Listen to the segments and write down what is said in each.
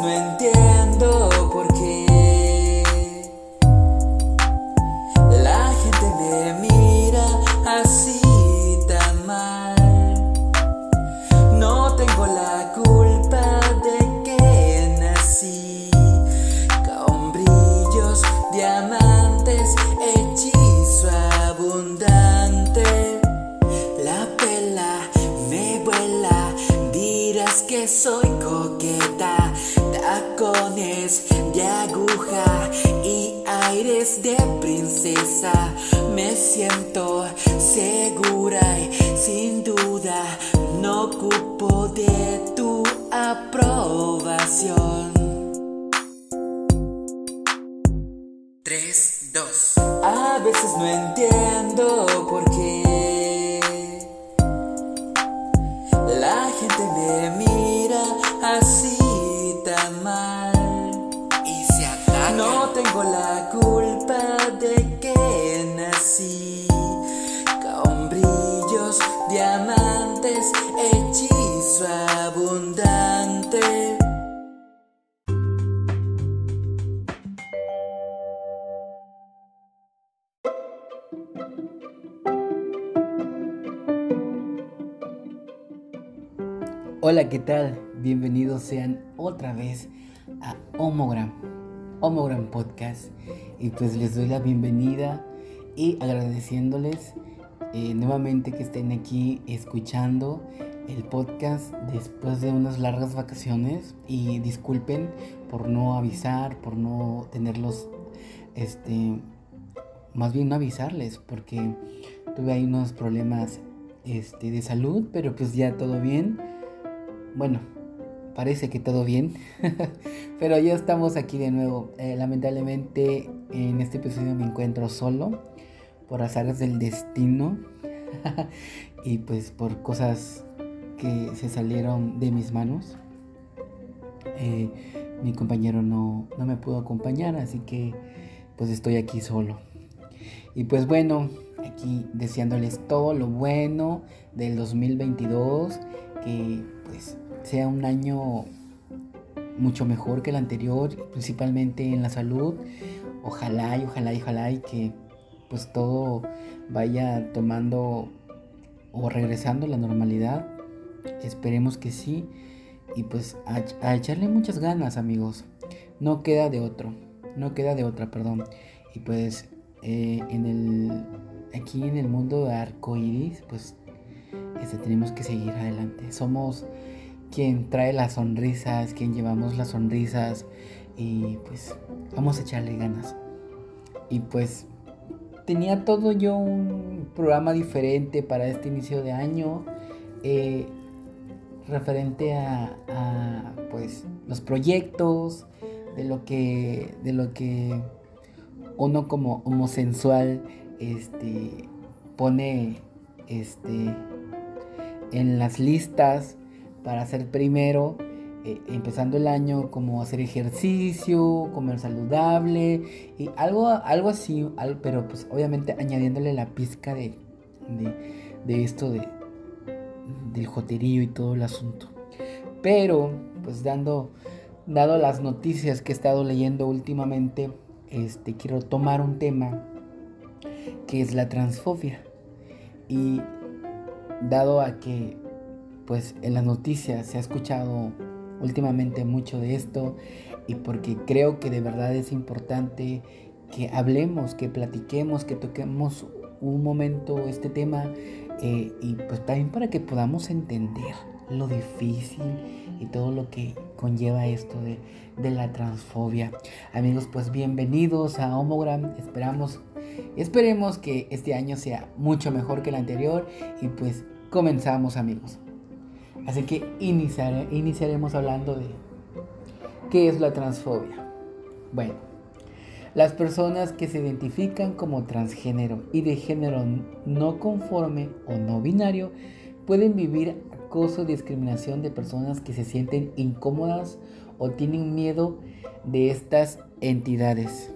no entiendo Hola, ¿qué tal? Bienvenidos sean otra vez a Homogram, Homogram Podcast. Y pues les doy la bienvenida y agradeciéndoles eh, nuevamente que estén aquí escuchando el podcast después de unas largas vacaciones. Y disculpen por no avisar, por no tenerlos, este, más bien no avisarles, porque tuve ahí unos problemas este, de salud, pero pues ya todo bien. Bueno, parece que todo bien. Pero ya estamos aquí de nuevo. Eh, lamentablemente en este episodio me encuentro solo por azares del destino y pues por cosas que se salieron de mis manos. Eh, mi compañero no, no me pudo acompañar, así que pues estoy aquí solo. Y pues bueno, aquí deseándoles todo lo bueno del 2022, que pues sea un año mucho mejor que el anterior, principalmente en la salud. Ojalá y ojalá y ojalá y que pues todo vaya tomando o regresando a la normalidad. Esperemos que sí. Y pues a, echarle muchas ganas, amigos. No queda de otro. No queda de otra, perdón. Y pues eh, en el aquí en el mundo de arcoiris, pues este, tenemos que seguir adelante. Somos quien trae las sonrisas, quien llevamos las sonrisas y pues vamos a echarle ganas. Y pues tenía todo yo un programa diferente para este inicio de año eh, referente a, a, pues los proyectos de lo que de lo que uno como homosensual este pone este en las listas para ser primero, eh, empezando el año, como hacer ejercicio, comer saludable y algo, algo así, pero pues obviamente añadiéndole la pizca de, de, de esto de, del joterío y todo el asunto. Pero, pues dando, dado las noticias que he estado leyendo últimamente, este, quiero tomar un tema que es la transfobia. Y dado a que pues en las noticias se ha escuchado últimamente mucho de esto y porque creo que de verdad es importante que hablemos, que platiquemos, que toquemos un momento este tema eh, y pues también para que podamos entender lo difícil y todo lo que conlleva esto de, de la transfobia. Amigos, pues bienvenidos a Homogram. Esperamos, esperemos que este año sea mucho mejor que el anterior y pues comenzamos amigos. Así que iniciare- iniciaremos hablando de qué es la transfobia. Bueno, las personas que se identifican como transgénero y de género no conforme o no binario pueden vivir acoso y discriminación de personas que se sienten incómodas o tienen miedo de estas entidades.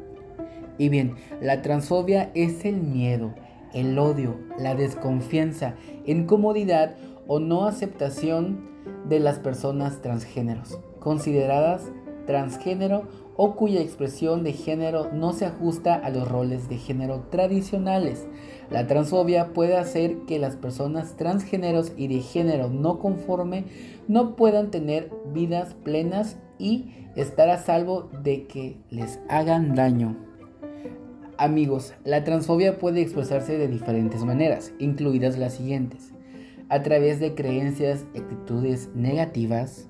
Y bien, la transfobia es el miedo, el odio, la desconfianza, incomodidad o no aceptación de las personas transgéneros, consideradas transgénero o cuya expresión de género no se ajusta a los roles de género tradicionales. La transfobia puede hacer que las personas transgéneros y de género no conforme no puedan tener vidas plenas y estar a salvo de que les hagan daño. Amigos, la transfobia puede expresarse de diferentes maneras, incluidas las siguientes. A través de creencias y actitudes negativas,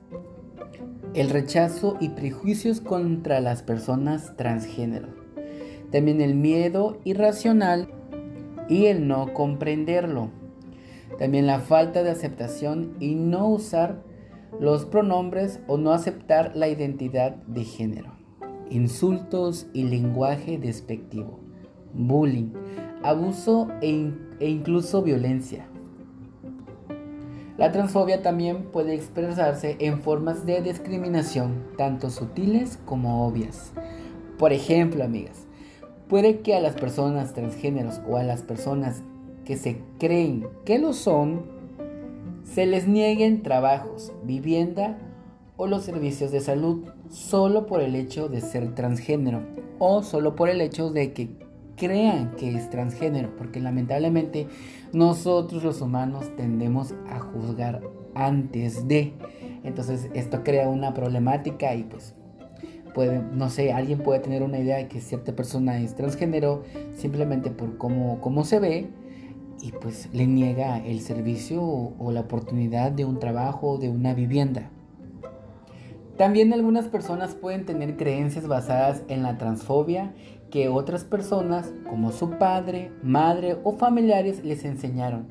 el rechazo y prejuicios contra las personas transgénero. También el miedo irracional y el no comprenderlo. También la falta de aceptación y no usar los pronombres o no aceptar la identidad de género. Insultos y lenguaje despectivo. Bullying, abuso e, e incluso violencia. La transfobia también puede expresarse en formas de discriminación, tanto sutiles como obvias. Por ejemplo, amigas, puede que a las personas transgéneros o a las personas que se creen que lo son, se les nieguen trabajos, vivienda o los servicios de salud solo por el hecho de ser transgénero o solo por el hecho de que crean que es transgénero, porque lamentablemente nosotros los humanos tendemos a juzgar antes de. Entonces esto crea una problemática y pues puede, no sé, alguien puede tener una idea de que cierta persona es transgénero simplemente por cómo, cómo se ve y pues le niega el servicio o, o la oportunidad de un trabajo o de una vivienda. También algunas personas pueden tener creencias basadas en la transfobia que otras personas, como su padre, madre o familiares, les enseñaron,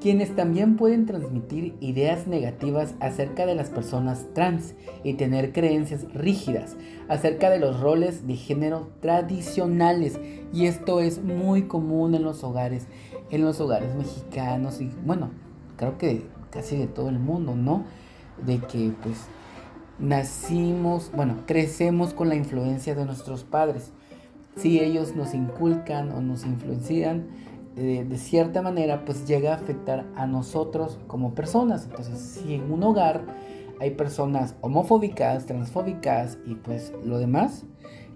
quienes también pueden transmitir ideas negativas acerca de las personas trans y tener creencias rígidas acerca de los roles de género tradicionales. Y esto es muy común en los hogares, en los hogares mexicanos y bueno, creo que casi de todo el mundo, ¿no? De que pues nacimos, bueno, crecemos con la influencia de nuestros padres si ellos nos inculcan o nos influencian eh, de cierta manera, pues llega a afectar a nosotros como personas. Entonces, si en un hogar hay personas homofóbicas, transfóbicas y pues lo demás,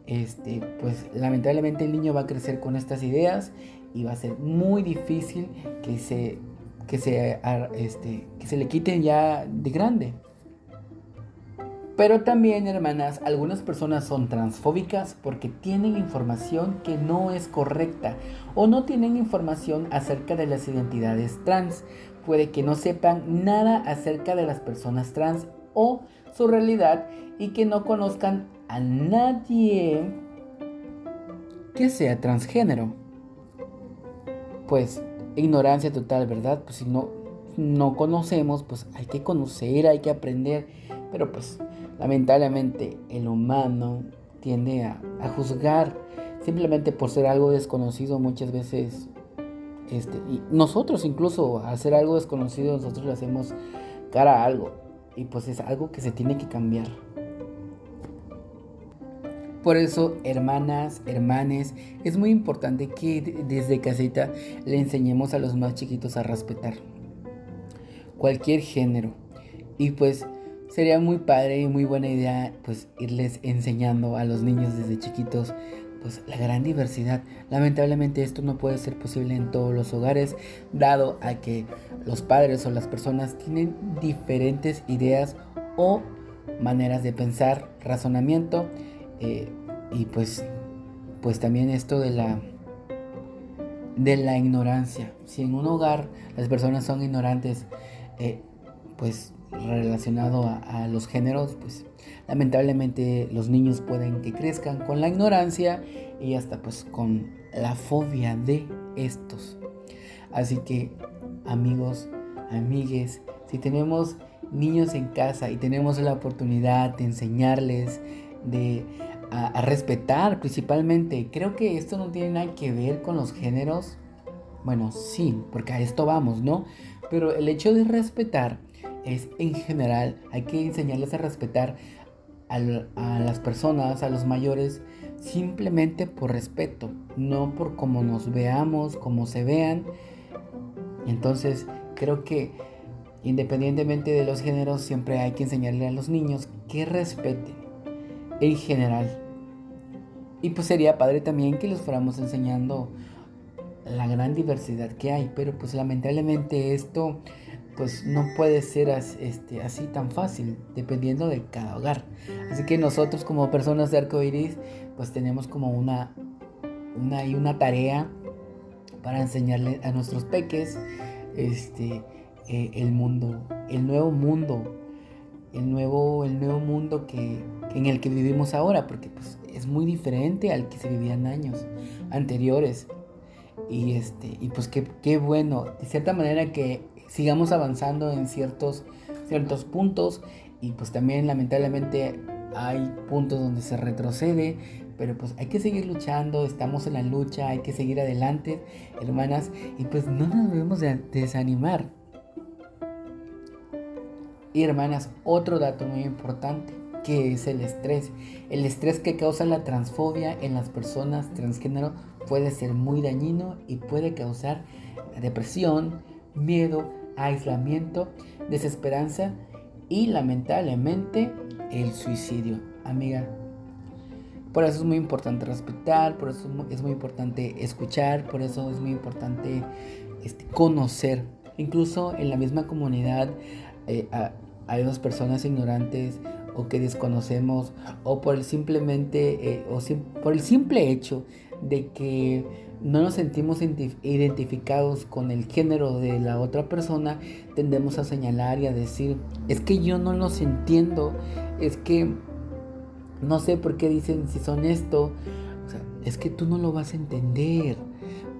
este, pues lamentablemente el niño va a crecer con estas ideas y va a ser muy difícil que se, que se, este, que se le quiten ya de grande. Pero también, hermanas, algunas personas son transfóbicas porque tienen información que no es correcta o no tienen información acerca de las identidades trans. Puede que no sepan nada acerca de las personas trans o su realidad y que no conozcan a nadie que sea transgénero. Pues ignorancia total, ¿verdad? Pues si no, no conocemos, pues hay que conocer, hay que aprender, pero pues Lamentablemente el humano tiende a, juzgar simplemente por ser algo desconocido muchas veces. Este, y nosotros incluso al ser algo desconocido nosotros le hacemos cara a algo. Y pues es algo que se tiene que cambiar. Por eso, hermanas, hermanes, es muy importante que desde casita le enseñemos a los más chiquitos a respetar cualquier género. Y pues sería muy padre y muy buena idea pues irles enseñando a los niños desde chiquitos pues la gran diversidad. Lamentablemente esto no puede ser posible en todos los hogares dado a que los padres o las personas tienen diferentes ideas o maneras de pensar, razonamiento eh, y pues pues también esto de la de la ignorancia. Si en un hogar las personas son ignorantes, eh, pues relacionado a, los géneros, pues lamentablemente los niños pueden que crezcan con la ignorancia y hasta pues con la fobia de estos. Así que amigos, amigues, si tenemos niños en casa y tenemos la oportunidad de enseñarles, de a, respetar principalmente, creo que esto no tiene nada que ver con los géneros. Bueno, sí, porque a esto vamos, ¿no? Pero el hecho de respetar es en general, hay que enseñarles a respetar a, las personas, a los mayores, simplemente por respeto, no por cómo nos veamos, cómo se vean. Entonces, creo que independientemente de los géneros, siempre hay que enseñarle a los niños que respeten. en general. Y pues sería padre también que les fuéramos enseñando la gran diversidad que hay, pero pues lamentablemente esto pues no puede ser este, así tan fácil, dependiendo de cada hogar. Así que nosotros como personas de arco iris, pues tenemos como una, una, y una tarea para enseñarle a nuestros peques este, eh, el mundo, el nuevo mundo, el nuevo, el nuevo mundo que, en el que vivimos ahora, porque pues, es muy diferente al que se vivían años anteriores. Y, este, y pues qué, qué bueno, de cierta manera que sigamos avanzando en ciertos, ciertos puntos y pues también lamentablemente hay puntos donde se retrocede, pero pues hay que seguir luchando, estamos en la lucha, hay que seguir adelante, hermanas, y pues no nos debemos de desanimar. Y hermanas, otro dato muy importante, que es el estrés. El estrés que causa la transfobia en las personas transgénero puede ser muy dañino y puede causar depresión, miedo, aislamiento, desesperanza y lamentablemente el suicidio. Amiga, por eso es muy importante respetar, por eso es muy importante escuchar, por eso es muy importante este, conocer. Incluso en la misma comunidad eh, hay dos personas ignorantes o que desconocemos o por el simplemente eh, o por el simple hecho de que no nos sentimos identificados con el género de la otra persona, tendemos a señalar y a decir, es que yo no los entiendo, es que no sé por qué dicen si son esto, es que tú no lo vas a entender,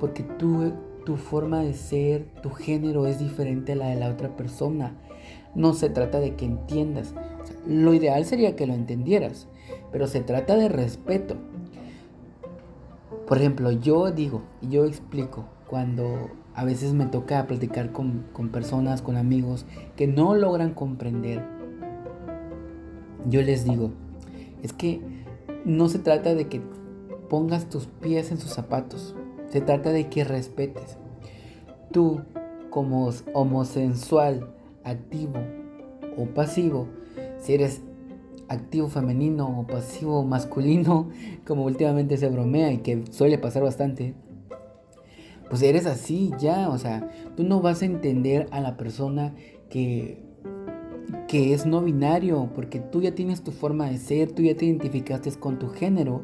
porque tú, tu forma de ser, tu género es diferente a la de la otra persona. No se trata de que entiendas, lo ideal sería que lo entendieras, pero se trata de respeto. Por ejemplo, yo digo, yo explico cuando a veces me toca platicar con, personas, con amigos que no logran comprender. Yo les digo, es que no se trata de que pongas tus pies en sus zapatos, se trata de que respetes. Tú, como homosensual, activo o pasivo, si eres activo femenino o pasivo masculino, como últimamente se bromea y que suele pasar bastante, pues eres así ya, o sea, tú no vas a entender a la persona que que es no binario, porque tú ya tienes tu forma de ser, tú ya te identificaste con tu género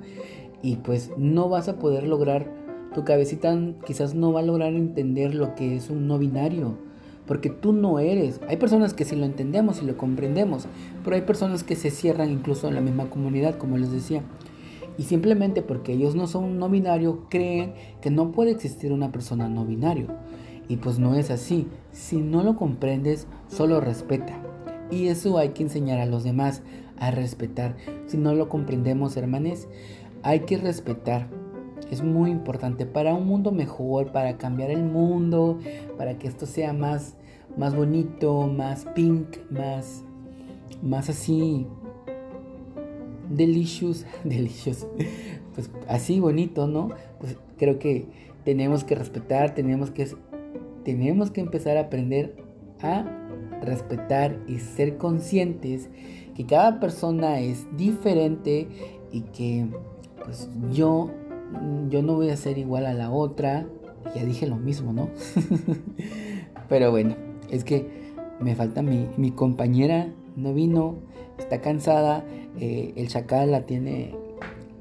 y pues no vas a poder lograr, tu cabecita quizás no va a lograr entender lo que es un no binario porque tú no eres. Hay personas que sí lo entendemos y lo comprendemos, pero hay personas que se cierran incluso en la misma comunidad, como les decía. Y simplemente porque ellos no son no binario, creen que no puede existir una persona no binario. Y pues no es así. Si no lo comprendes, solo respeta. Y eso hay que enseñar a los demás a respetar. Si no lo comprendemos, hermanes, hay que respetar. Es muy importante para un mundo mejor, para cambiar el mundo, para que esto sea más más bonito, más pink, más, más así, delicious, delicious, pues así bonito, ¿no? Pues creo que tenemos que respetar, tenemos que, tenemos que empezar a aprender a respetar y ser conscientes que cada persona es diferente y que pues yo yo no voy a ser igual a la otra. Ya dije lo mismo no pero bueno es que me falta mi, compañera, no vino, está cansada, eh, el chacal la tiene,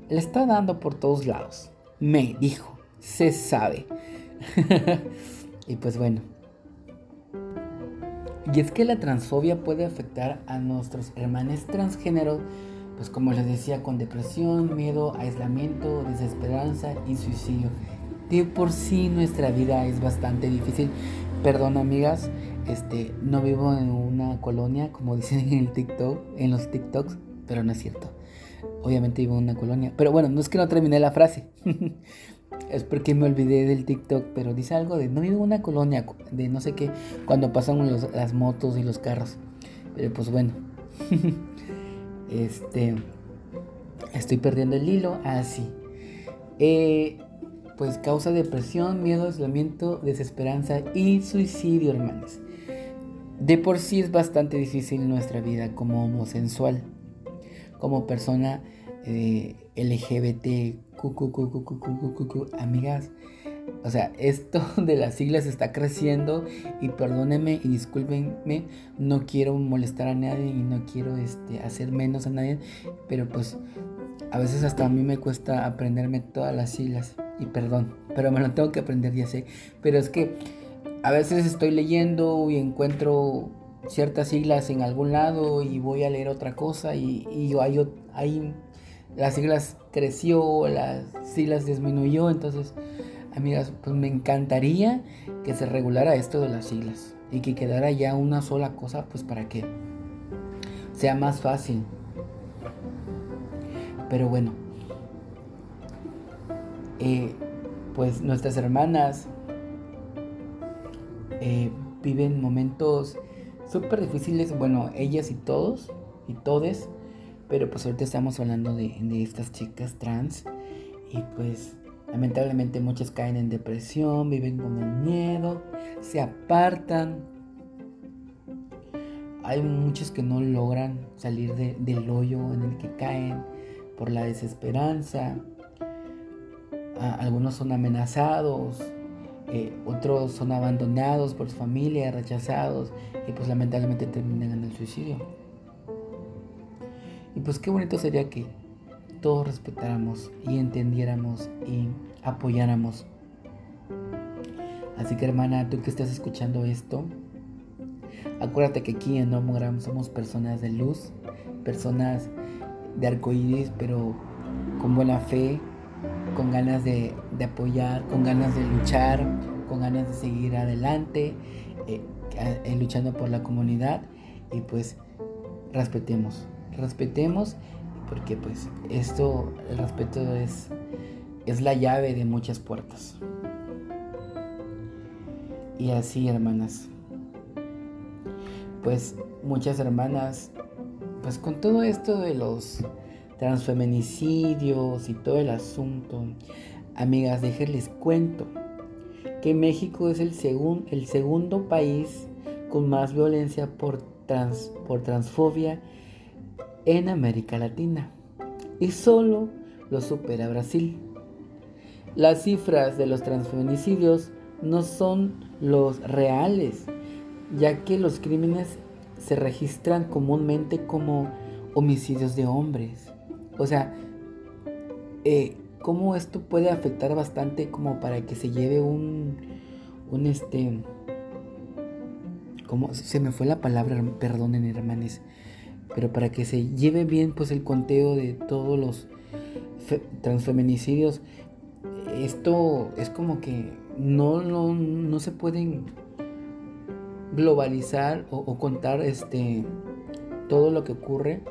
la está dando por todos lados. Me dijo, se sabe. y pues bueno. Y es que la transfobia puede afectar a nuestros hermanos transgéneros, pues como les decía, con depresión, miedo, aislamiento, desesperanza y suicidio. De por sí nuestra vida es bastante difícil. Perdón amigas, este, no vivo en una colonia, como dicen en el TikTok, en los TikToks, pero no es cierto. Obviamente vivo en una colonia. Pero bueno, no es que no terminé la frase. es porque me olvidé del TikTok, pero dice algo de no vivo en una colonia, de no sé qué, cuando pasan las motos y los carros. Pero pues bueno. este. Estoy perdiendo el hilo. Ah, eh, pues causa depresión, miedo, aislamiento, desesperanza y suicidio, hermanos. De por sí es bastante difícil nuestra vida como homosensual, como persona eh, LGBT, amigas. O sea, esto de las siglas está creciendo y perdónenme y discúlpenme, no quiero molestar a nadie y no quiero este, hacer menos a nadie, pero pues a veces hasta a mí me cuesta aprenderme todas las siglas y perdón, pero me lo tengo que aprender, ya sé, pero es que a veces estoy leyendo y encuentro ciertas siglas en algún lado y voy a leer otra cosa y, y hay, las siglas creció, las siglas disminuyó, entonces, amigas, pues me encantaría que se regulara esto de las siglas y que quedara ya una sola cosa, pues para que sea más fácil. Pero bueno, eh, pues nuestras hermanas eh, viven momentos súper difíciles, bueno, ellas y todos, y todes, pero pues ahorita estamos hablando de, estas chicas trans y pues lamentablemente muchas caen en depresión, viven con el miedo, se apartan. Hay muchos que no logran salir del hoyo en el que caen por la desesperanza. algunos son amenazados, eh, otros son abandonados por su familia, rechazados y pues lamentablemente terminan en el suicidio. Y pues qué bonito sería que todos respetáramos y entendiéramos y apoyáramos. Así que hermana, tú que estás escuchando esto, acuérdate que aquí en Nomogram somos personas de luz, personas de arcoíris, pero con buena fe, con ganas de, apoyar, con ganas de luchar, con ganas de seguir adelante, eh, eh, luchando por la comunidad y pues respetemos, respetemos porque pues esto, el respeto es, es la llave de muchas puertas. Y así, hermanas. Pues muchas hermanas, pues con todo esto de los transfeminicidios y todo el asunto. Amigas, déjenles cuento que México es el, el segundo país con más violencia por, trans por transfobia en América Latina y solo lo supera Brasil. Las cifras de los transfeminicidios no son los reales, ya que los crímenes se registran comúnmente como homicidios de hombres. O sea, eh, cómo esto puede afectar bastante como para que se lleve un, un este, como se me fue la palabra, perdonen hermanes, pero para que se lleve bien pues el conteo de todos los transfeminicidios, esto es como que no, no, no se pueden globalizar o, o contar este todo lo que ocurre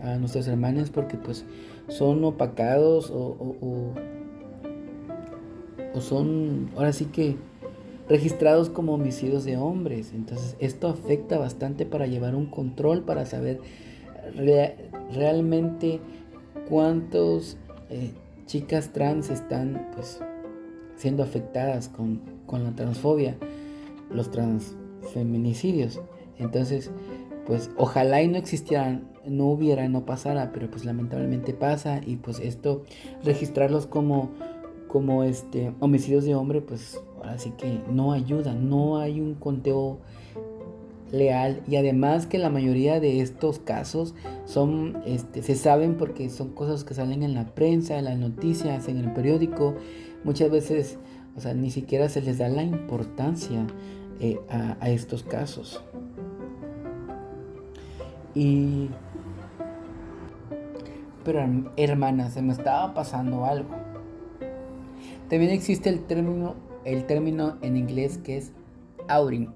a nuestras hermanas porque pues son opacados o, o, son ahora sí que registrados como homicidios de hombres. Entonces esto afecta bastante para llevar un control, para saber realmente cuántos eh, chicas trans están pues siendo afectadas con, con la transfobia, los transfeminicidios. Entonces, pues ojalá y no existieran no hubiera, no pasara, pero pues lamentablemente pasa y pues esto, registrarlos como, como este, homicidios de hombre, pues ahora sí que no ayuda, no hay un conteo leal y además que la mayoría de estos casos son este, se saben porque son cosas que salen en la prensa, en las noticias, en el periódico, muchas veces, o sea, ni siquiera se les da la importancia eh, a, a estos casos. Y pero hermana, se me estaba pasando algo. También existe el término, el término en inglés que es outing.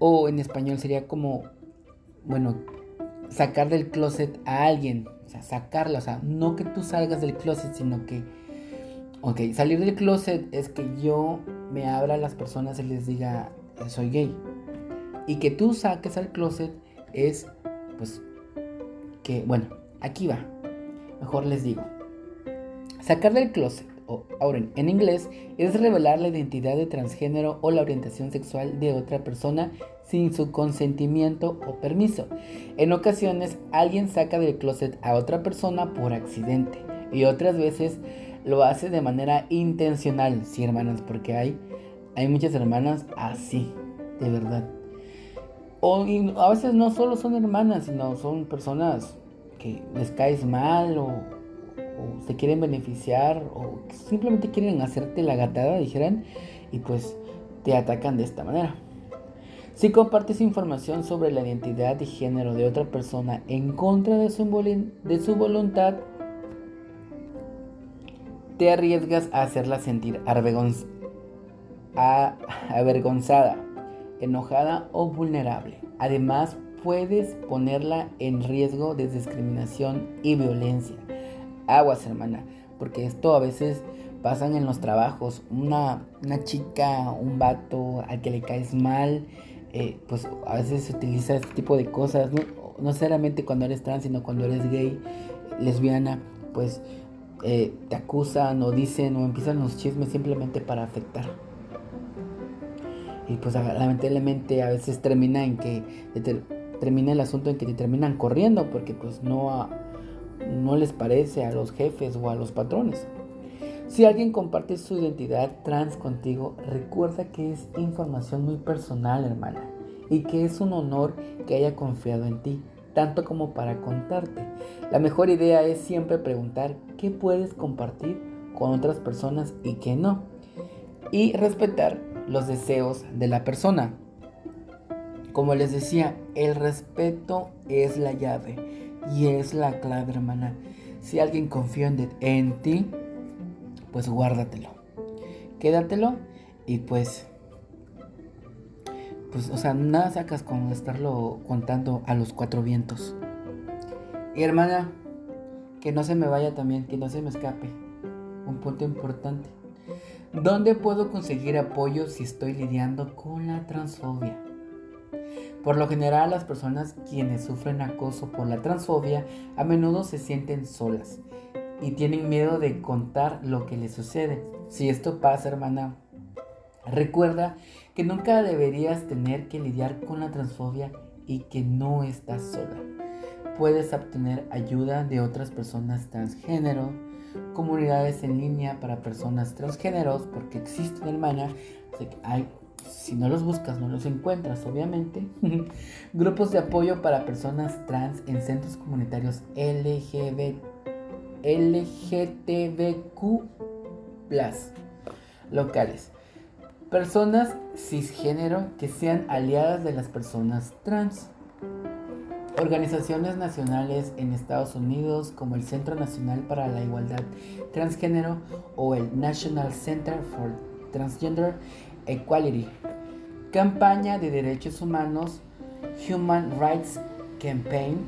O en español sería como, bueno, sacar del closet a alguien. O sea, sacarlo. O sea, no que tú salgas del closet, sino que, ok, salir del closet es que yo me abra a las personas y les diga, soy gay. Y que tú saques al closet es, pues, que, bueno, Aquí va. Mejor les digo. Sacar del closet o outing en inglés, es revelar la identidad de transgénero o la orientación sexual de otra persona sin su consentimiento o permiso. En ocasiones, alguien saca del closet a otra persona por accidente y otras veces lo hace de manera intencional, sí hermanas, porque hay, hay muchas hermanas así, de verdad. O a veces no solo son hermanas, sino son personas que les caes mal o, se quieren beneficiar o simplemente quieren hacerte la gatada, dijeran, y pues te atacan de esta manera. Si compartes información sobre la identidad y género de otra persona en contra de su, de su voluntad, te arriesgas a hacerla sentir avergonzada, enojada o vulnerable. Además, puedes ponerla en riesgo de discriminación y violencia. Aguas, hermana, porque esto a veces pasa en los trabajos. Una, una chica, un vato al que le caes mal, eh, pues a veces se utiliza este tipo de cosas, no, no necesariamente cuando eres trans, sino cuando eres gay, lesbiana, pues eh, te acusan o dicen o empiezan los chismes simplemente para afectar. Y pues lamentablemente a veces termina en que termina el asunto en que te terminan corriendo porque pues no, no les parece a los jefes o a los patrones. Si alguien comparte su identidad trans contigo, recuerda que es información muy personal, hermana, y que es un honor que haya confiado en ti, tanto como para contarte. La mejor idea es siempre preguntar qué puedes compartir con otras personas y qué no. Y respetar los deseos de la persona. Como les decía, el respeto es la llave y es la clave, hermana. Si alguien confía en ti, pues guárdatelo. Quédatelo y pues, pues, o sea, nada sacas con estarlo contando a los cuatro vientos. Y hermana, que no se me vaya también, que no se me escape. Un punto importante. ¿Dónde puedo conseguir apoyo si estoy lidiando con la transfobia? Por lo general, las personas quienes sufren acoso por la transfobia a menudo se sienten solas y tienen miedo de contar lo que les sucede. Si esto pasa, hermana, recuerda que nunca deberías tener que lidiar con la transfobia y que no estás sola. Puedes obtener ayuda de otras personas transgénero, comunidades en línea para personas transgéneros, porque existen, hermana. hay, si no los buscas, no los encuentras, obviamente. Grupos de apoyo para personas trans en centros comunitarios LGBT LGTBQ locales. Personas cisgénero que sean aliadas de las personas trans. Organizaciones nacionales en Estados Unidos como el Centro Nacional para la Igualdad Transgénero o el National Center for Transgender Equality. Campaña de Derechos Humanos, Human Rights Campaign,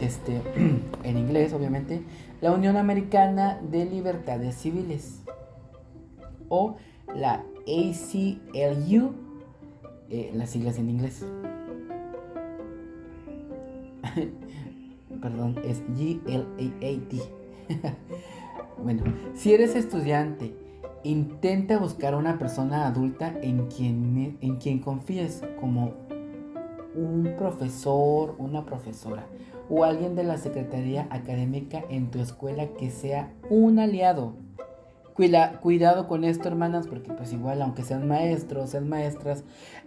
este, en inglés obviamente, la Unión Americana de Libertades Civiles o la ACLU, eh, las siglas en inglés. Perdón, es GLAAD. bueno, si eres estudiante, intenta buscar a una persona adulta en quien, en quien confíes, como un profesor, una profesora o alguien de la Secretaría Académica en tu escuela que sea un aliado. cuidado con esto, hermanas, porque pues igual, aunque sean maestros, sean maestras,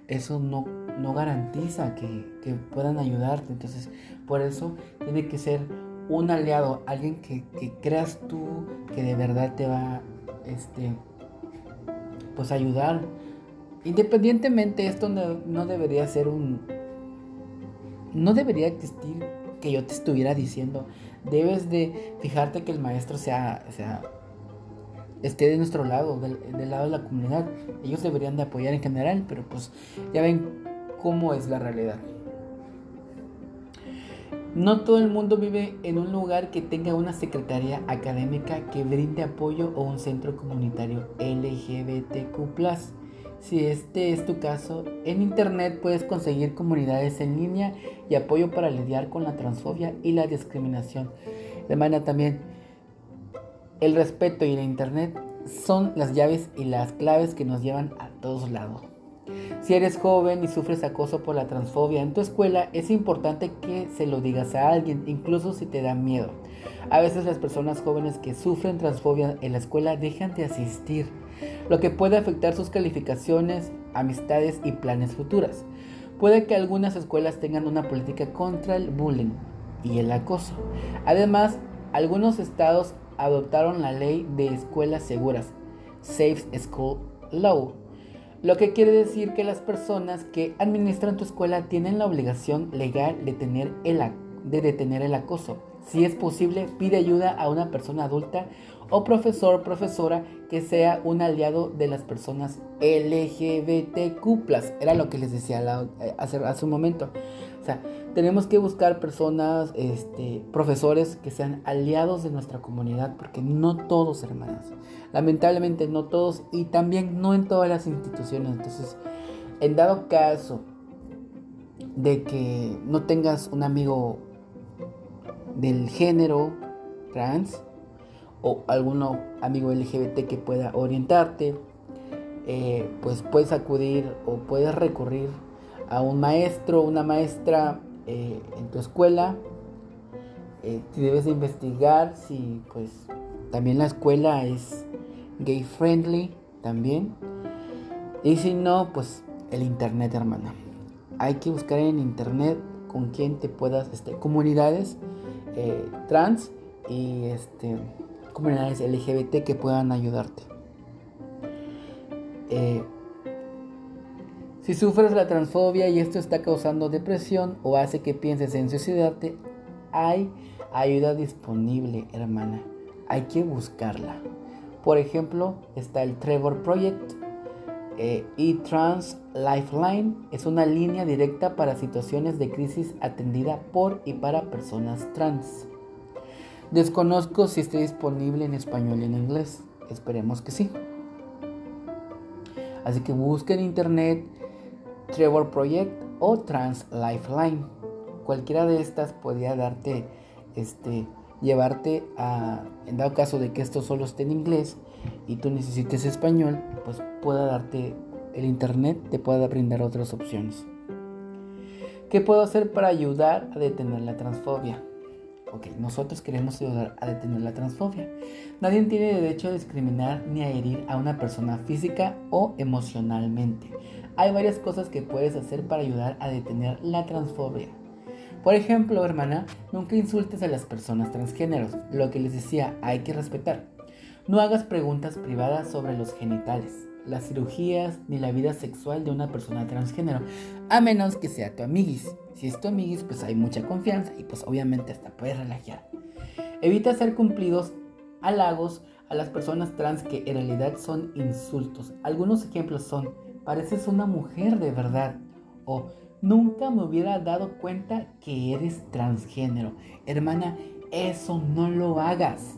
eso no, no garantiza que, que, puedan ayudarte. Entonces, por eso tiene que ser un aliado, alguien que, que creas tú que de verdad te va, este, pues ayudar. Independientemente, esto no, no debería ser un, no debería existir que yo te estuviera diciendo. Debes de fijarte que el maestro sea, sea esté de nuestro lado, del, lado de la comunidad. Ellos deberían de apoyar en general, pero pues ya ven cómo es la realidad. No todo el mundo vive en un lugar que tenga una secretaría académica que brinde apoyo o un centro comunitario LGBTQ. Si este es tu caso, en Internet puedes conseguir comunidades en línea y apoyo para lidiar con la transfobia y la discriminación. De manera también, el respeto y el internet son las llaves y las claves que nos llevan a todos lados. Si eres joven y sufres acoso por la transfobia en tu escuela, es importante que se lo digas a alguien, incluso si te da miedo. A veces las personas jóvenes que sufren transfobia en la escuela dejan de asistir, lo que puede afectar sus calificaciones, amistades y planes futuros. Puede que algunas escuelas tengan una política contra el bullying y el acoso. Además, algunos estados adoptaron la ley de escuelas seguras, Safe School Law, lo que quiere decir que las personas que administran tu escuela tienen la obligación legal de, el, de detener el acoso. Si es posible, pide ayuda a una persona adulta o profesor profesora que sea un aliado de las personas LGBTQ. Era lo que les decía eh, hace un momento. O sea, tenemos que buscar personas, este, profesores que sean aliados de nuestra comunidad, porque no todos, hermanas. Lamentablemente no todos y también no en todas las instituciones. Entonces, en dado caso de que no tengas un amigo del género trans o algún amigo LGBT que pueda orientarte, eh, pues puedes acudir o puedes recurrir a un maestro, una maestra eh, en tu escuela. Eh, debes investigar si pues también la escuela es gay friendly también. Y si no, pues el internet, hermana. Hay que buscar en internet con quien te puedas, este, comunidades eh, trans y este, comunidades LGBT que puedan ayudarte. Eh, si sufres la transfobia y esto está causando depresión o hace que pienses en suicidarte, hay ayuda disponible, hermana. Hay que buscarla. Por ejemplo, está el Trevor Project eh, y Trans Lifeline. Es una línea directa para situaciones de crisis atendida por y para personas trans. Desconozco si esté disponible en español y en inglés. Esperemos que sí. Así que busque en internet Trevor Project o Trans Lifeline. Cualquiera de estas podría darte, este, llevarte a, en dado caso de que esto solo esté en inglés y tú necesites español, pues pueda darte el internet, te pueda brindar otras opciones. ¿Qué puedo hacer para ayudar a detener la transfobia? Ok, nosotros queremos ayudar a detener la transfobia. Nadie tiene derecho a discriminar ni a herir a una persona física o emocionalmente. Hay varias cosas que puedes hacer para ayudar a detener la transfobia. Por ejemplo, hermana, nunca insultes a las personas transgéneros. Lo que les decía, hay que respetar. No hagas preguntas privadas sobre los genitales, las cirugías ni la vida sexual de una persona transgénero, a menos que sea tu amiguis. Si es tu amiguis, pues hay mucha confianza y pues obviamente hasta puedes relajar. Evita hacer cumplidos halagos a las personas trans que en realidad son insultos. Algunos ejemplos son pareces una mujer de verdad. O nunca me hubiera dado cuenta que eres transgénero. Hermana, eso no lo hagas.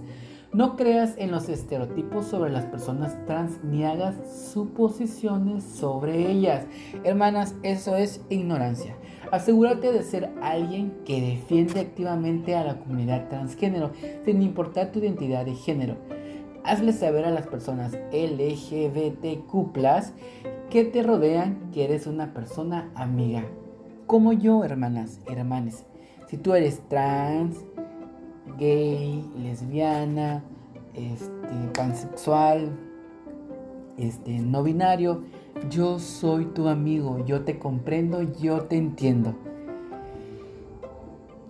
No creas en los estereotipos sobre las personas trans ni hagas suposiciones sobre ellas. Hermanas, eso es ignorancia. Asegúrate de ser alguien que defiende activamente a la comunidad transgénero, sin importar tu identidad de género. Hazle saber a las personas LGBTQ que te rodean que eres una persona amiga. Como yo, hermanas, hermanes. Si tú eres trans, gay, lesbiana, este, pansexual, este, no binario, yo soy tu amigo, yo te comprendo, yo te entiendo.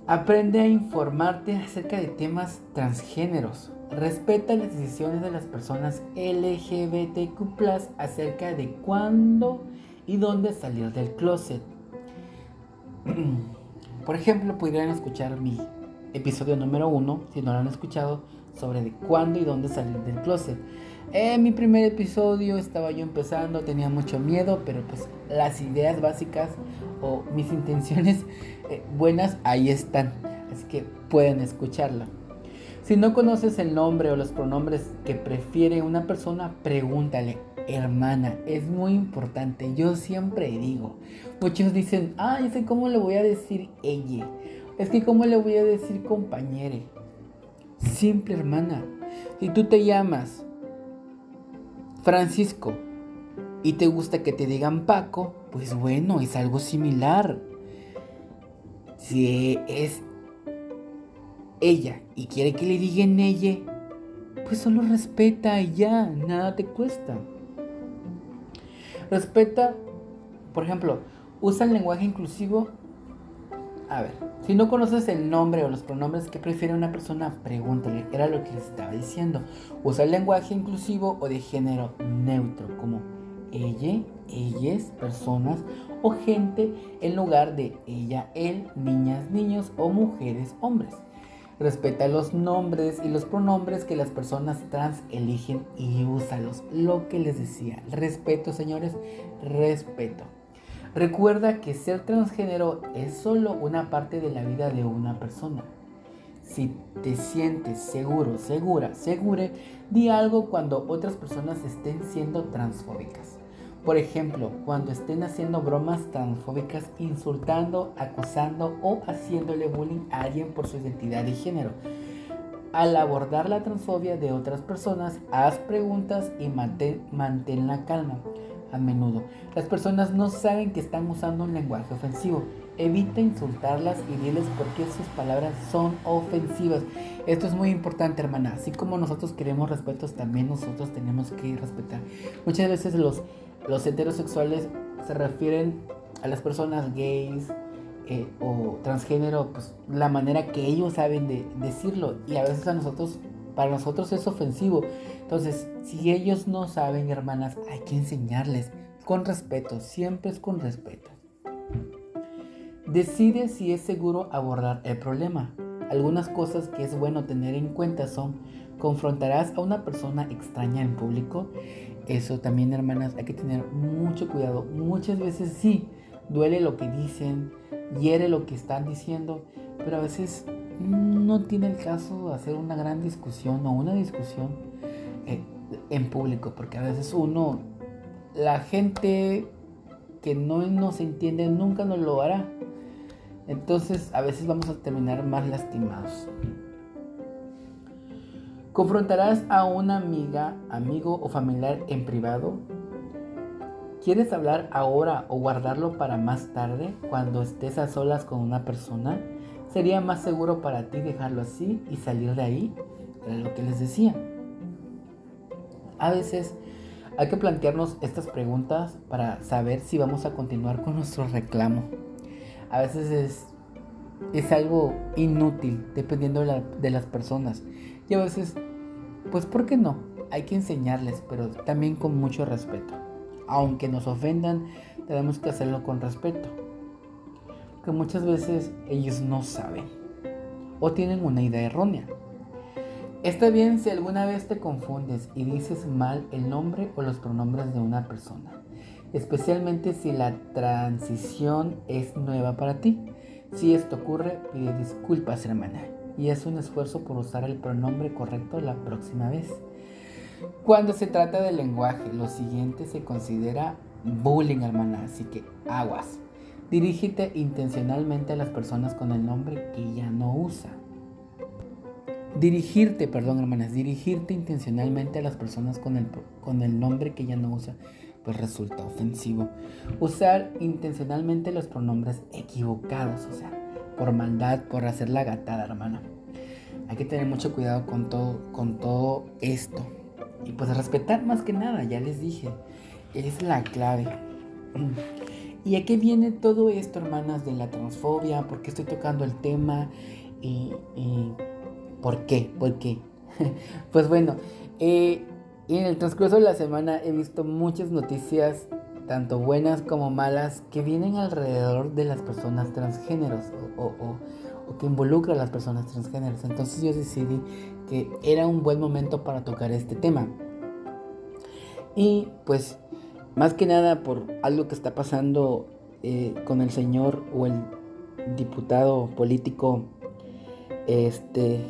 Aprende a informarte acerca de temas transgéneros. Respeta las decisiones de las personas LGBTQ acerca de cuándo y dónde salir del closet. Por ejemplo, podrían escuchar mi episodio número uno, si no lo han escuchado, sobre de cuándo y dónde salir del closet. En mi primer episodio estaba yo empezando, tenía mucho miedo, pero pues las ideas básicas o mis intenciones eh, buenas ahí están. Así que pueden escucharlo. Si no conoces el nombre o los pronombres que prefiere una persona, pregúntale, hermana, es muy importante. Yo siempre digo, muchos dicen, ah, sé cómo le voy a decir ella. Es que cómo le voy a decir compañere. Simple hermana. Si tú te llamas Francisco y te gusta que te digan Paco, pues bueno, es algo similar. Si es ella y quiere que le digan ella, pues solo respeta y ya, nada te cuesta. Respeta, por ejemplo, usa el lenguaje inclusivo. A ver, si no conoces el nombre o los pronombres que prefiere una persona, pregúntale. Era lo que les estaba diciendo. Usa el lenguaje inclusivo o de género neutro, como ella, ellas, personas o gente en lugar de ella, él, niñas, niños o mujeres, hombres. Respeta los nombres y los pronombres que las personas trans eligen y úsalos. Lo que les decía. Respeto, señores. Respeto. Recuerda que ser transgénero es solo una parte de la vida de una persona. Si te sientes seguro, segura, segure, di algo cuando otras personas estén siendo transfóbicas. Por ejemplo, cuando estén haciendo bromas transfóbicas, insultando, acusando o haciéndole bullying a alguien por su identidad de género. Al abordar la transfobia de otras personas, haz preguntas y mantén, la calma. A menudo, las personas no saben que están usando un lenguaje ofensivo. Evita insultarlas y diles por qué sus palabras son ofensivas. Esto es muy importante, hermana. Así como nosotros queremos respetos, también nosotros tenemos que respetar. Muchas veces los los heterosexuales se refieren a las personas gays eh, o transgénero, pues la manera que ellos saben de decirlo. Y a veces a nosotros, para nosotros es ofensivo. Entonces, si ellos no saben, hermanas, hay que enseñarles con respeto, siempre es con respeto. Decide si es seguro abordar el problema. Algunas cosas que es bueno tener en cuenta son, confrontarás a una persona extraña en público, eso también, hermanas, hay que tener mucho cuidado. Muchas veces sí, duele lo que dicen, hiere lo que están diciendo, pero a veces no tiene el caso hacer una gran discusión o una discusión eh, en público, porque a veces uno, la gente que no nos entiende nunca nos lo hará. Entonces a veces vamos a terminar más lastimados. ¿Confrontarás a una amiga, amigo o familiar en privado? ¿Quieres hablar ahora o guardarlo para más tarde cuando estés a solas con una persona? ¿Sería más seguro para ti dejarlo así y salir de ahí? Era lo que les decía. A veces hay que plantearnos estas preguntas para saber si vamos a continuar con nuestro reclamo. A veces es, es algo inútil dependiendo de, de las personas. Y a veces pues ¿por qué no? Hay que enseñarles, pero también con mucho respeto. Aunque nos ofendan, tenemos que hacerlo con respeto. Porque muchas veces ellos no saben o tienen una idea errónea. Está bien si alguna vez te confundes y dices mal el nombre o los pronombres de una persona, especialmente si la transición es nueva para ti. Si esto ocurre, pide disculpas, hermana y es un esfuerzo por usar el pronombre correcto la próxima vez. Cuando se trata del lenguaje, lo siguiente se considera bullying, hermana, así que aguas. Dirígete intencionalmente a las personas con el nombre que ya no usa. Dirigirte, perdón, hermanas, dirigirte intencionalmente a las personas con el, con el nombre que ya no usa, pues resulta ofensivo. Usar intencionalmente los pronombres equivocados, o sea, por maldad, por hacer la gatada, hermano. Hay que tener mucho cuidado con todo, con todo esto. Y pues respetar más que nada, ya les dije, es la clave. ¿Y a qué viene todo esto, hermanas, de la transfobia? ¿Por qué estoy tocando el tema? ¿Y, por qué? ¿Por qué? pues bueno, eh, en el transcurso de la semana he visto muchas noticias tanto buenas como malas, que vienen alrededor de las personas transgéneros o, que involucran a las personas transgéneros. Entonces yo decidí que era un buen momento para tocar este tema. Y pues más que nada por algo que está pasando eh, con el señor o el diputado político este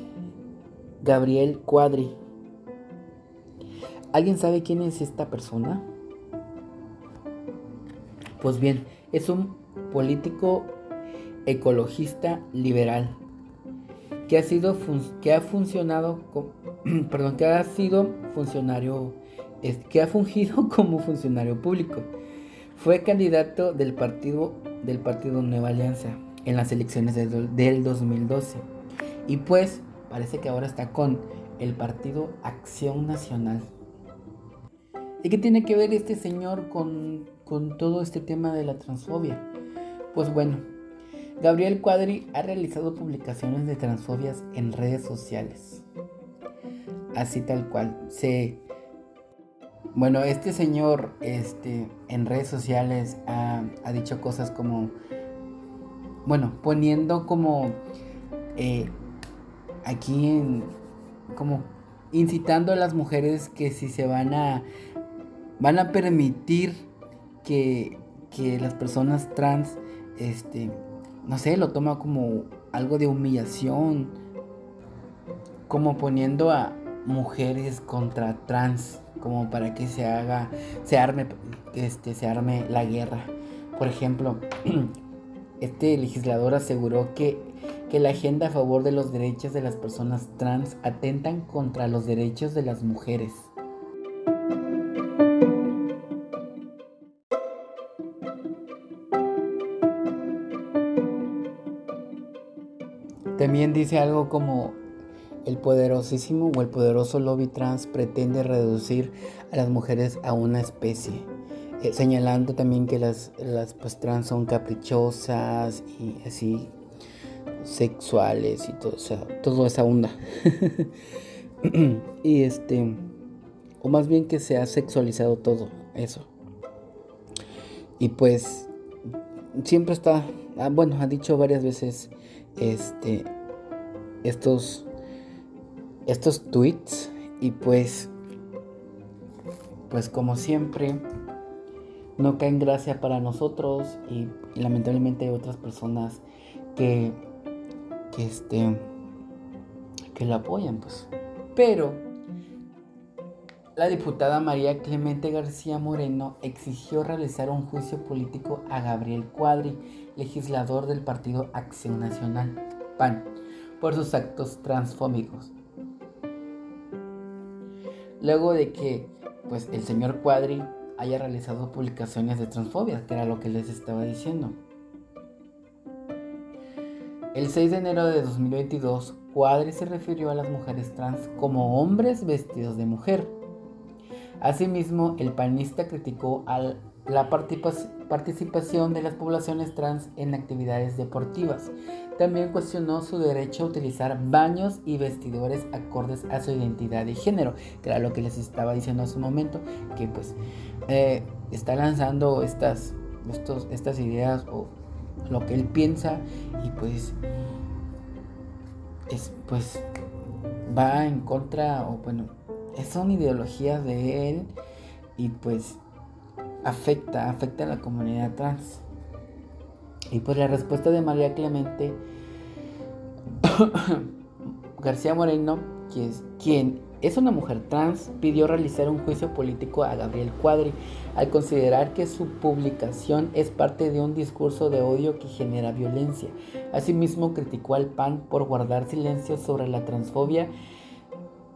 Gabriel Cuadri. ¿Alguien sabe quién es esta persona? Pues bien, es un político ecologista liberal que ha, sido que ha funcionado perdón, que ha sido funcionario, que ha fungido como funcionario público. Fue candidato del partido, del partido Nueva Alianza en las elecciones del 2012. Y pues parece que ahora está con el partido Acción Nacional. ¿Y qué tiene que ver este señor con, con todo este tema de la transfobia? Pues bueno, Gabriel Cuadri ha realizado publicaciones de transfobias en redes sociales. Así tal cual. Se bueno, este señor este, en redes sociales ha, dicho cosas como, bueno, poniendo como eh, aquí en, como incitando a las mujeres que si se van a, van a permitir que, que las personas trans, este, no sé, lo toma como algo de humillación, como poniendo a mujeres contra trans como para que se haga, se arme, este, se arme la guerra. Por ejemplo, este legislador aseguró que, que la agenda a favor de los derechos de las personas trans atentan contra los derechos de las mujeres. Dice algo como el poderosísimo o el poderoso lobby trans pretende reducir a las mujeres a una especie, eh, señalando también que las, las pues, trans son caprichosas y así sexuales y todo, o sea, toda esa onda. y este, o más bien que se ha sexualizado todo eso. Y pues siempre está, ah, bueno, ha dicho varias veces este estos estos tweets y pues pues como siempre no caen gracia para nosotros y, lamentablemente hay otras personas que que este que lo apoyan pues. Pero la diputada María Clemente García Moreno exigió realizar un juicio político a Gabriel Cuadri, legislador del partido Acción Nacional, PAN, por sus actos transfóbicos luego de que pues el señor Cuadri haya realizado publicaciones de transfobia, que era lo que les estaba diciendo. El 6 de enero de 2022, Cuadri se refirió a las mujeres trans como hombres vestidos de mujer. Asimismo, el panista criticó la participación de las poblaciones trans en actividades deportivas, también cuestionó su derecho a utilizar baños y vestidores acordes a su identidad de género, que era lo que les estaba diciendo hace un momento, que pues eh, está lanzando estas, estos, estas ideas o lo que él piensa y pues es pues va en contra o bueno son ideologías de él y pues afecta afecta a la comunidad trans y pues la respuesta de María Clemente García Moreno, quien es, quien es una mujer trans, pidió realizar un juicio político a Gabriel Cuadri al considerar que su publicación es parte de un discurso de odio que genera violencia. Asimismo, criticó al PAN por guardar silencio sobre la transfobia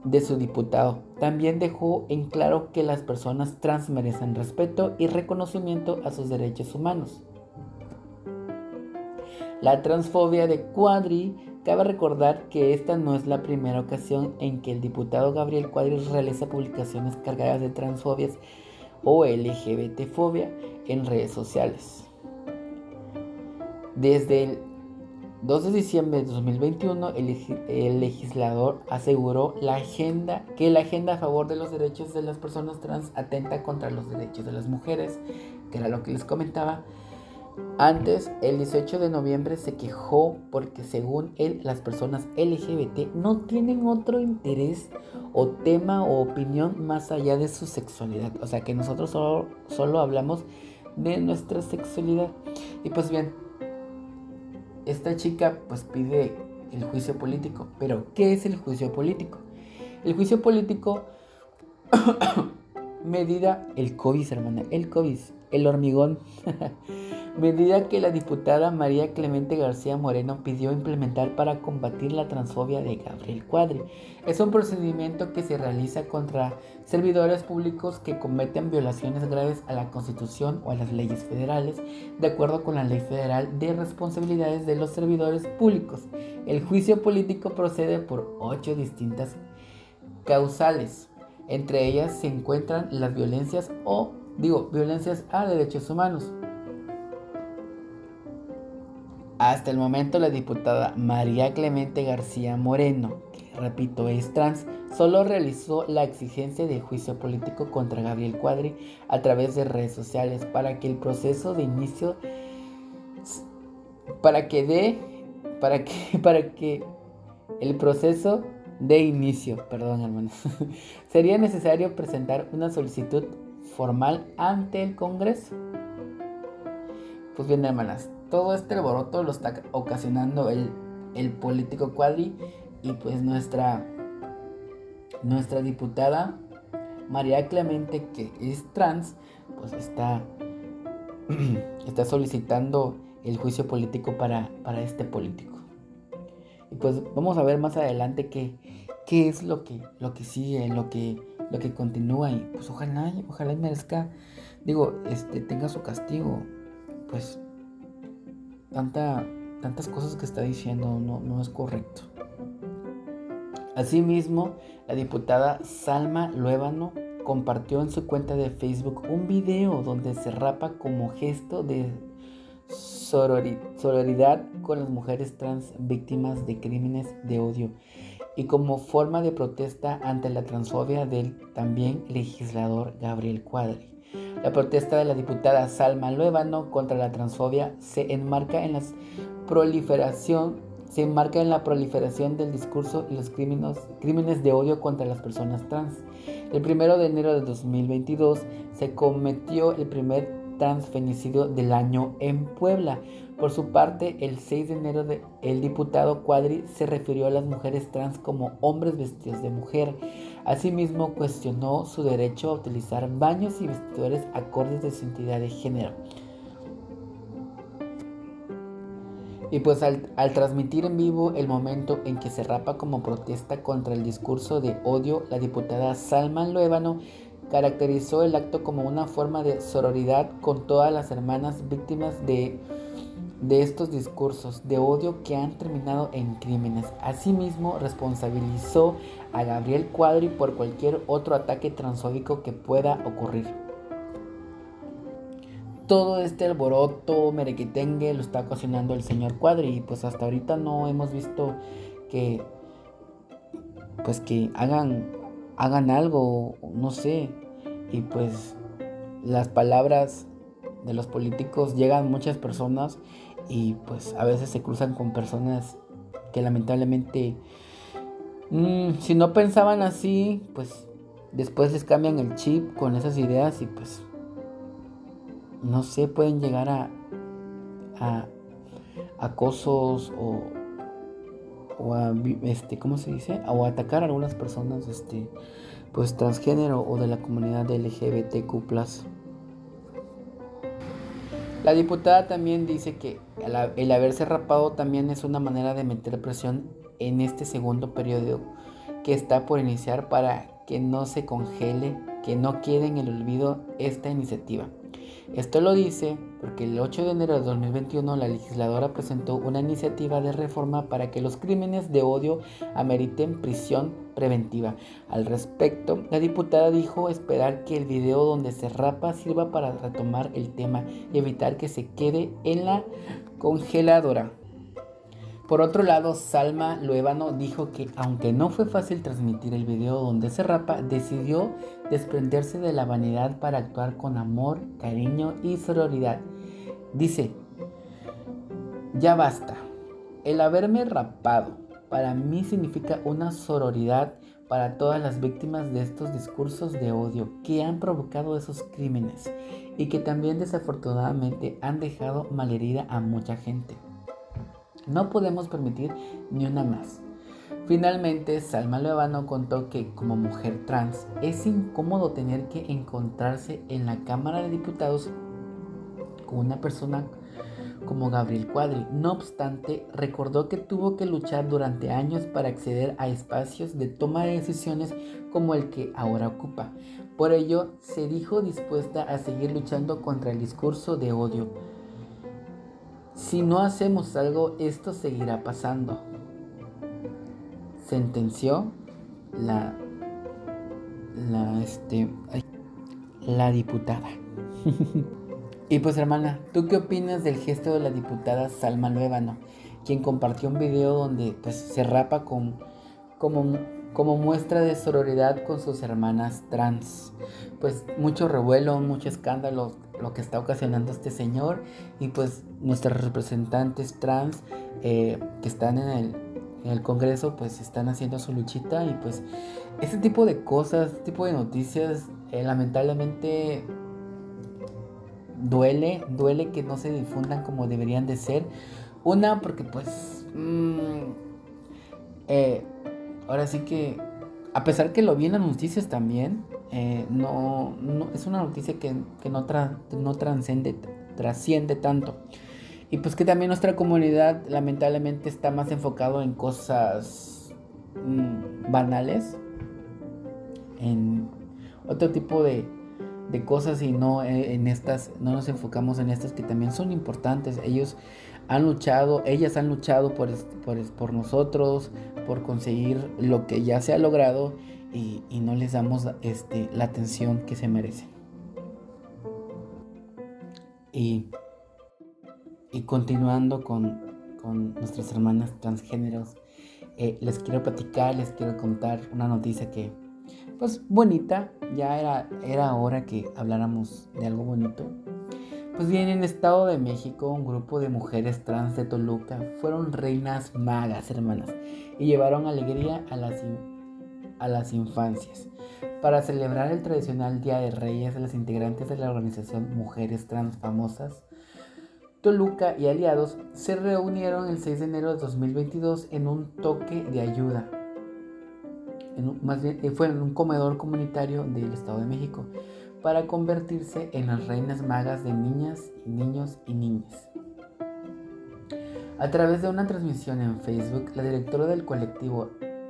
de su diputado. También dejó en claro que las personas trans merecen respeto y reconocimiento a sus derechos humanos. La transfobia de Cuadri, cabe recordar que esta no es la primera ocasión en que el diputado Gabriel Cuadri realiza publicaciones cargadas de transfobias o LGBTfobia en redes sociales. Desde el 2 de diciembre de 2021, el, legislador aseguró la agenda, que la agenda a favor de los derechos de las personas trans atenta contra los derechos de las mujeres, que era lo que les comentaba, antes, el 18 de noviembre se quejó porque según él las personas LGBT no tienen otro interés o tema o opinión más allá de su sexualidad. O sea que nosotros solo, hablamos de nuestra sexualidad. Y pues bien, esta chica pues pide el juicio político. Pero, ¿qué es el juicio político? El juicio político medida el COVID, hermana, el COVID, el hormigón. medida que la diputada María Clemente García Moreno pidió implementar para combatir la transfobia de Gabriel Cuadri. Es un procedimiento que se realiza contra servidores públicos que cometen violaciones graves a la Constitución o a las leyes federales, de acuerdo con la Ley Federal de Responsabilidades de los Servidores Públicos. El juicio político procede por ocho distintas causales. Entre ellas se encuentran las violencias o, digo, violencias a derechos humanos hasta el momento la diputada María Clemente García Moreno, que repito es trans, solo realizó la exigencia de juicio político contra Gabriel Cuadri a través de redes sociales para que el proceso de inicio para que dé para que para que el proceso de inicio, perdón hermanos, sería necesario presentar una solicitud formal ante el Congreso. Pues bien, hermanas, todo este alboroto lo está ocasionando el, político Cuadri y pues nuestra, nuestra diputada María Clemente, que es trans, pues está, está solicitando el juicio político para, para este político. Y pues vamos a ver más adelante qué, qué es lo que, lo que sigue, lo que, lo que continúa y pues ojalá, ojalá merezca, digo, este, tenga su castigo, pues tanta, tantas cosas que está diciendo no, es correcto. Asimismo, la diputada Salma Luébano compartió en su cuenta de Facebook un video donde se rapa como gesto de sororidad con las mujeres trans víctimas de crímenes de odio y como forma de protesta ante la transfobia del también legislador Gabriel Cuadri. La protesta de la diputada Salma Luevano contra la transfobia se enmarca en la proliferación se enmarca en la proliferación del discurso y los crímenes, crímenes de odio contra las personas trans. El 1 de enero de 2022 se cometió el primer transfenicidio del año en Puebla. Por su parte, el 6 de enero el diputado Cuadri se refirió a las mujeres trans como hombres vestidos de mujer. Asimismo, cuestionó su derecho a utilizar baños y vestidores acordes de su identidad de género. Y pues al, al, transmitir en vivo el momento en que se rapa como protesta contra el discurso de odio, la diputada Salma Luébano caracterizó el acto como una forma de sororidad con todas las hermanas víctimas de, de estos discursos de odio que han terminado en crímenes. Asimismo, responsabilizó a Gabriel Cuadri por cualquier otro ataque transfóbico que pueda ocurrir. Todo este alboroto merequetengue lo está ocasionando el señor Cuadri y pues hasta ahorita no hemos visto que pues que hagan hagan algo, no sé. Y pues las palabras de los políticos llegan muchas personas y pues a veces se cruzan con personas que lamentablemente mm, si no pensaban así, pues después les cambian el chip con esas ideas y pues no sé, pueden llegar a, a acosos o o a, este, ¿cómo se dice? O atacar a algunas personas, este, pues transgénero o de la comunidad LGBTQ+. La diputada también dice que el haberse rapado también es una manera de meter presión en este segundo periodo que está por iniciar para que no se congele, que no quede en el olvido esta iniciativa. Esto lo dice porque el 8 de enero de 2021 la legisladora presentó una iniciativa de reforma para que los crímenes de odio ameriten prisión preventiva. Al respecto, la diputada dijo esperar que el video donde se rapa sirva para retomar el tema y evitar que se quede en la congeladora. Por otro lado, Salma Luevano dijo que aunque no fue fácil transmitir el video donde se rapa, decidió desprenderse de la vanidad para actuar con amor, cariño y sororidad. Dice, ya basta. El haberme rapado para mí significa una sororidad para todas las víctimas de estos discursos de odio que han provocado esos crímenes y que también desafortunadamente han dejado malherida a mucha gente. No podemos permitir ni una más. Finalmente, Salma Levano contó que como mujer trans es incómodo tener que encontrarse en la Cámara de Diputados con una persona como Gabriel Cuadri. No obstante, recordó que tuvo que luchar durante años para acceder a espacios de toma de decisiones como el que ahora ocupa. Por ello, se dijo dispuesta a seguir luchando contra el discurso de odio. Si no hacemos algo, esto seguirá pasando. Sentenció la la este la diputada. y pues hermana, ¿tú qué opinas del gesto de la diputada Salma Luébano, quien compartió un video donde pues se rapa con como como muestra de sororidad con sus hermanas trans. Pues mucho revuelo, mucho escándalo lo que está ocasionando este señor y pues nuestros representantes trans eh, que están en el, en el Congreso pues están haciendo su luchita y pues este tipo de cosas, este tipo de noticias eh, lamentablemente duele, duele que no se difundan como deberían de ser. Una porque pues... Mm, eh, ahora sí que, a pesar que lo vi en las noticias también, eh, no, es una noticia que, no, no transcende, trasciende tanto. Y pues que también nuestra comunidad lamentablemente está más enfocado en cosas mm, banales, en otro tipo de, de cosas y no en estas, no nos enfocamos en estas que también son importantes. Ellos han luchado, ellas han luchado por, por, por nosotros, por conseguir lo que ya se ha logrado y, no les damos este, la atención que se merecen. Y, y continuando con, con nuestras hermanas transgéneros, eh, les quiero platicar, les quiero contar una noticia que, pues bonita, ya era, era hora que habláramos de algo bonito. Pues bien, en Estado de México, un grupo de mujeres trans de Toluca fueron reinas magas, hermanas, y llevaron alegría a las, a las infancias. Para celebrar el tradicional Día de Reyes, las integrantes de la organización Mujeres Trans Famosas, Toluca y aliados se reunieron el 6 de enero de 2022 en un toque de ayuda. más bien, fue en un comedor comunitario del Estado de México para convertirse en las reinas magas de niñas niños y niñas. A través de una transmisión en Facebook, la directora del colectivo,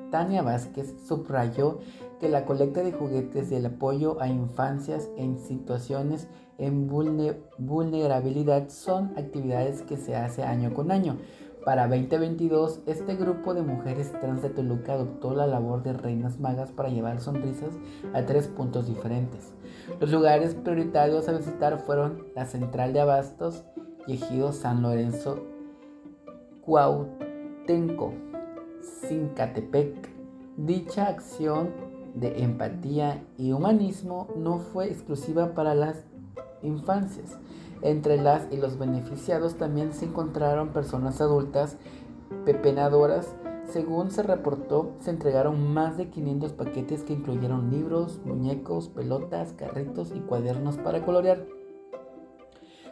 Tania Vázquez, subrayó que la colecta de juguetes y el apoyo a infancias en situaciones en vulnerabilidad son actividades que se hace año con año, para 2022, este grupo de mujeres trans de Toluca adoptó la labor de reinas magas para llevar sonrisas a tres puntos diferentes. Los lugares prioritarios a visitar fueron la Central de Abastos y Ejido San Lorenzo, Cuautenco, Sincatepec. Dicha acción de empatía y humanismo no fue exclusiva para las infancias entre las y los beneficiados también se encontraron personas adultas pepenadoras. Según se reportó, se entregaron más de 500 paquetes que incluyeron libros, muñecos, pelotas, carritos y cuadernos para colorear.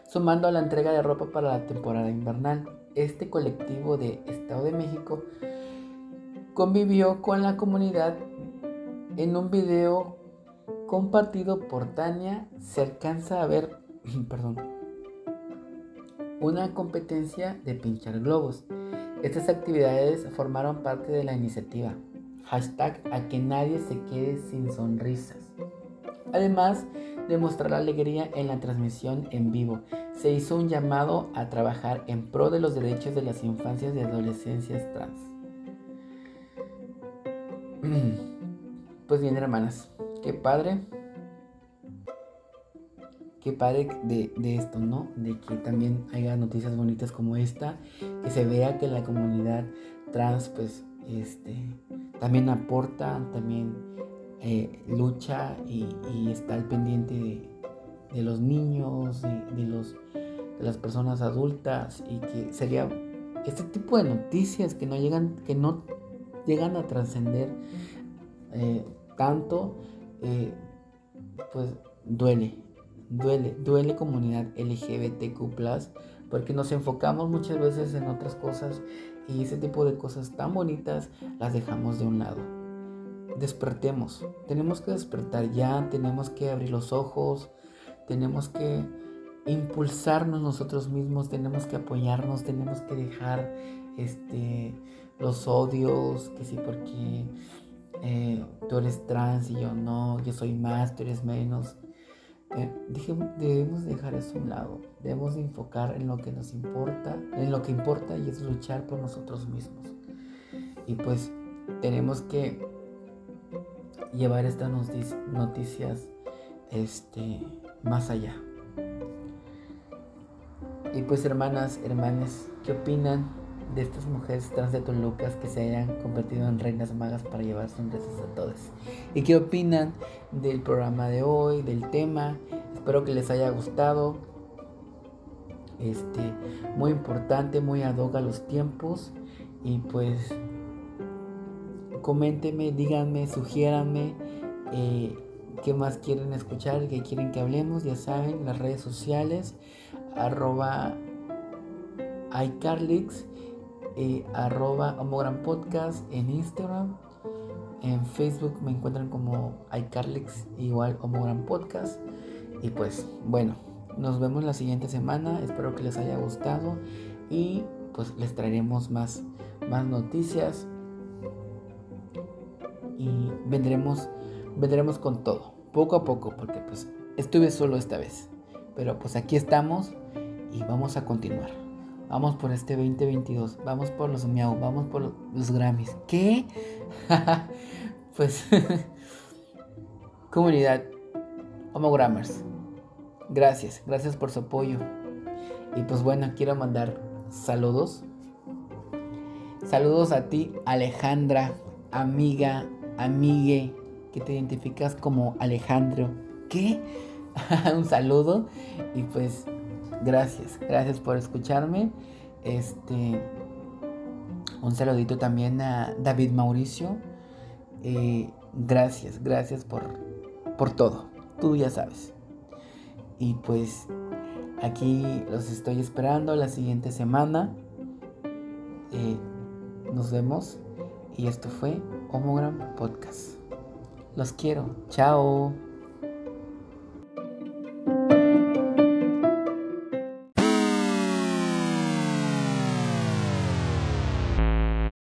Sumando a la entrega de ropa para la temporada invernal, este colectivo de Estado de México convivió con la comunidad en un video compartido por Tania. Se alcanza a ver, perdón, una competencia de pinchar globos. Estas actividades formaron parte de la iniciativa. Hashtag a que nadie se quede sin sonrisas. Además de mostrar alegría en la transmisión en vivo, se hizo un llamado a trabajar en pro de los derechos de las infancias y adolescencias trans. Pues bien, hermanas, qué padre qué padre de, esto, ¿no? De que también haya noticias bonitas como esta, que se vea que la comunidad trans, pues, este, también aporta, también eh, lucha y, está al pendiente de, los niños, de, los, de las personas adultas y que sería este tipo de noticias que no llegan, que no llegan a trascender eh, tanto, eh, pues duele, duele, duele comunidad LGBTQ, porque nos enfocamos muchas veces en otras cosas y ese tipo de cosas tan bonitas las dejamos de un lado. Despertemos, tenemos que despertar ya, tenemos que abrir los ojos, tenemos que impulsarnos nosotros mismos, tenemos que apoyarnos, tenemos que dejar este, los odios, que sí, porque eh, tú eres trans y yo no, yo soy más, tú eres menos. Eh, debemos dejar eso a un lado, debemos enfocar en lo que nos importa, en lo que importa y es luchar por nosotros mismos. Y pues tenemos que llevar estas noticias este, más allá. Y pues hermanas, hermanes, ¿qué opinan de estas mujeres trans de Tolucas que se hayan convertido en reinas magas para llevar sonrisas a todos? ¿Y qué opinan del programa de hoy, del tema? Espero que les haya gustado. Este, muy importante, muy ad hoc a los tiempos. Y pues coméntenme, díganme, sugiéranme eh, qué más quieren escuchar, qué quieren que hablemos. Ya saben, las redes sociales, arroba iCarlix, eh, arroba Homogram Podcast en Instagram. En Facebook me encuentran como iCarlix, igual Homogram Podcast. Y pues bueno, nos vemos la siguiente semana. Espero que les haya gustado y pues les traeremos más, más noticias y vendremos, vendremos con todo, poco a poco, porque pues estuve solo esta vez. Pero pues aquí estamos y vamos a continuar. Vamos por este 2022, vamos por los miau, vamos por los Grammys. ¿Qué? pues comunidad Homogrammers. Gracias, gracias por su apoyo. Y pues bueno, quiero mandar saludos. Saludos a ti, Alejandra, amiga, amigue, que te identificas como Alejandro. ¿Qué? un saludo y pues gracias, gracias por escucharme. Este, un saludito también a David Mauricio. Eh, gracias, gracias por, por todo. Tú ya sabes. Y pues aquí los estoy esperando la siguiente semana. Eh, nos vemos. Y esto fue Homogram Podcast. Los quiero. Chao.